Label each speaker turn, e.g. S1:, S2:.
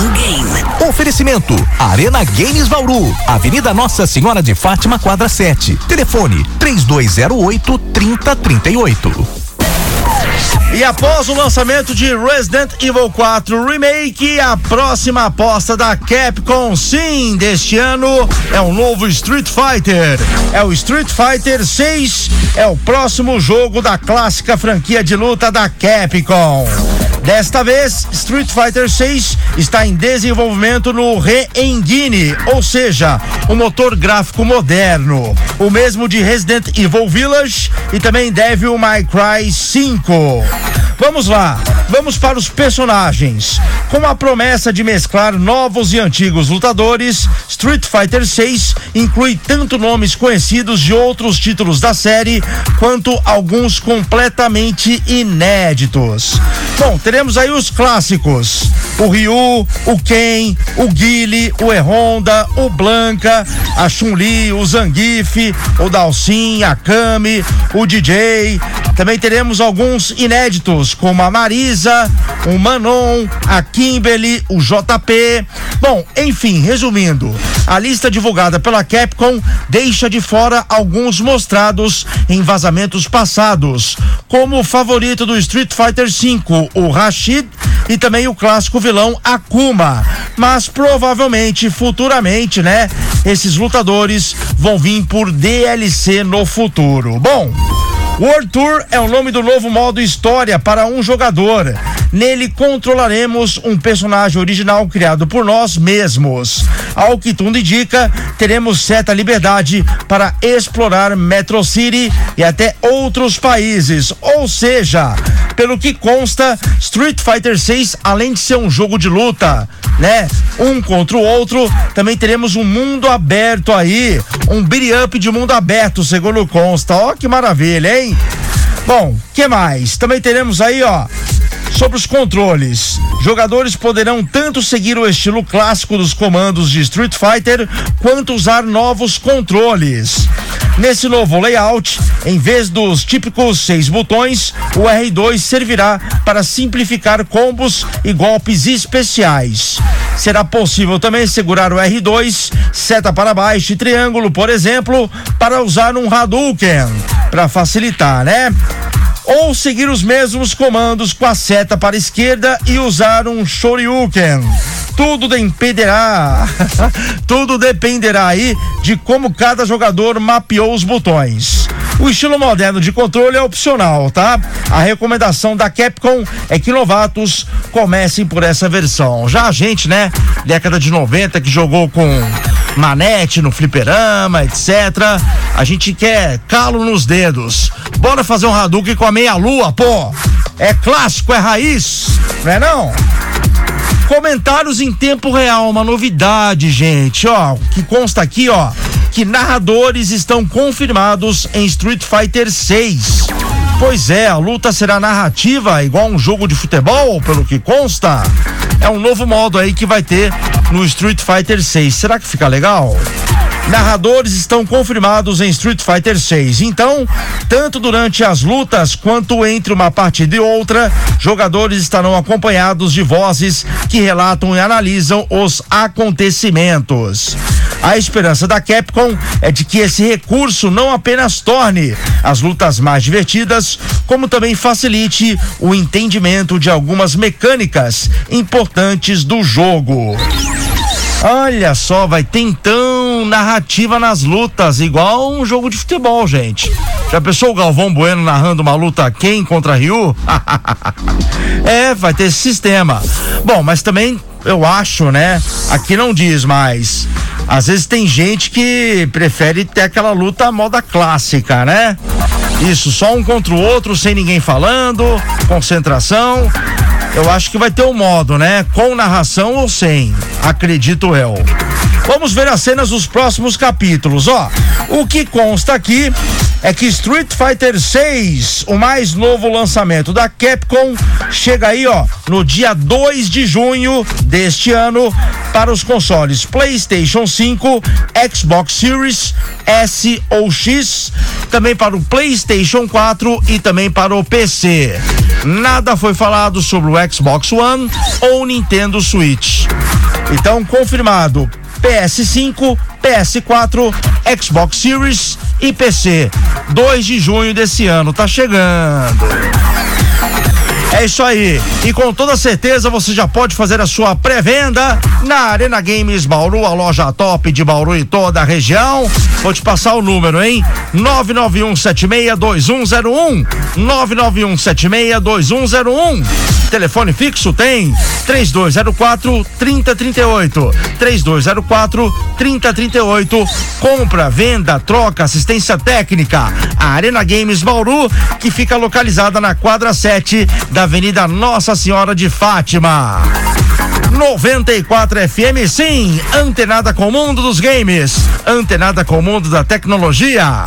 S1: no game.
S2: Oferecimento Arena Games Bauru, Avenida Nossa Senhora de Fátima, quadra 7. Telefone 3208 3038.
S3: E após o lançamento de Resident Evil 4 Remake, a próxima aposta da Capcom, sim, deste ano é o novo Street Fighter. É o Street Fighter 6, é o próximo jogo da clássica franquia de luta da Capcom. Desta vez, Street Fighter 6 está em desenvolvimento no Re-Engine, ou seja, um motor gráfico moderno, o mesmo de Resident Evil Village e também Devil May Cry 5. Vamos lá, vamos para os personagens. Com a promessa de mesclar novos e antigos lutadores, Street Fighter 6 inclui tanto nomes conhecidos de outros títulos da série, quanto alguns completamente inéditos. Bom, teremos aí os clássicos: o Ryu, o Ken, o Guile, o E-Honda, o Blanca, a Chun-Li, o Zangief, o Dalsin, a Kami, o DJ. Também teremos alguns inéditos, como a Marisa, o Manon, a Kimberly, o JP. Bom, enfim, resumindo, a lista divulgada pela Capcom deixa de fora alguns mostrados em vazamentos passados, como o favorito do Street Fighter V, o Rashid, e também o clássico vilão Akuma. Mas provavelmente, futuramente, né? Esses lutadores vão vir por DLC no futuro. Bom. World Tour é o nome do novo modo história para um jogador. Nele controlaremos um personagem original criado por nós mesmos. Ao que tudo indica, teremos certa liberdade para explorar Metro City e até outros países. Ou seja, pelo que consta, Street Fighter 6, além de ser um jogo de luta, né? Um contra o outro, também teremos um mundo aberto aí, um beat up de mundo aberto, segundo consta. Ó, que maravilha, hein? Bom, que mais? Também teremos aí, ó, Sobre os controles, jogadores poderão tanto seguir o estilo clássico dos comandos de Street Fighter quanto usar novos controles. Nesse novo layout, em vez dos típicos seis botões, o R2 servirá para simplificar combos e golpes especiais. Será possível também segurar o R2, seta para baixo e triângulo, por exemplo, para usar um Hadouken, para facilitar, né? ou seguir os mesmos comandos com a seta para a esquerda e usar um Shoryuken. Tudo dependerá, tudo dependerá aí de como cada jogador mapeou os botões. O estilo moderno de controle é opcional, tá? A recomendação da Capcom é que novatos comecem por essa versão. Já a gente, né, década de 90 que jogou com manete no fliperama, etc. A gente quer calo nos dedos. Bora fazer um Hadouken com a meia-lua, pô. É clássico, é raiz, não é não? Comentários em tempo real, uma novidade, gente, ó, que consta aqui, ó, que narradores estão confirmados em Street Fighter 6. Pois é, a luta será narrativa, igual um jogo de futebol, pelo que consta. É um novo modo aí que vai ter no Street Fighter 6. Será que fica legal? Narradores estão confirmados em Street Fighter 6. Então, tanto durante as lutas quanto entre uma partida e outra, jogadores estarão acompanhados de vozes que relatam e analisam os acontecimentos. A esperança da Capcom é de que esse recurso não apenas torne as lutas mais divertidas, como também facilite o entendimento de algumas mecânicas importantes do jogo. Olha só, vai ter então narrativa nas lutas, igual um jogo de futebol, gente. Já pensou o Galvão Bueno narrando uma luta quem contra Ryu? é, vai ter esse sistema. Bom, mas também eu acho, né? Aqui não diz, mas às vezes tem gente que prefere ter aquela luta moda clássica, né? Isso, só um contra o outro, sem ninguém falando, concentração. Eu acho que vai ter um modo, né? Com narração ou sem, acredito eu. Vamos ver as cenas dos próximos capítulos, ó. O que consta aqui é que Street Fighter 6, o mais novo lançamento da Capcom, chega aí, ó, no dia 2 de junho deste ano para os consoles PlayStation 5, Xbox Series S ou X, também para o PlayStation 4 e também para o PC. nada foi falado sobre o Xbox One ou Nintendo Switch. Então, confirmado: PS5, PS4, Xbox Series e PC. 2 de junho desse ano, tá chegando. É isso aí. E com toda certeza você já pode fazer a sua pré-venda na Arena Games Bauru, a loja top de Bauru e toda a região. Vou te passar o número, hein? 991762101. 991762101. Telefone fixo tem 3204 3038. 3204 3038. Compra, venda, troca, assistência técnica. A Arena Games Bauru, que fica localizada na quadra 7 da Avenida Nossa Senhora de Fátima. 94 FM, sim, antenada com o mundo dos games, antenada com o mundo da tecnologia.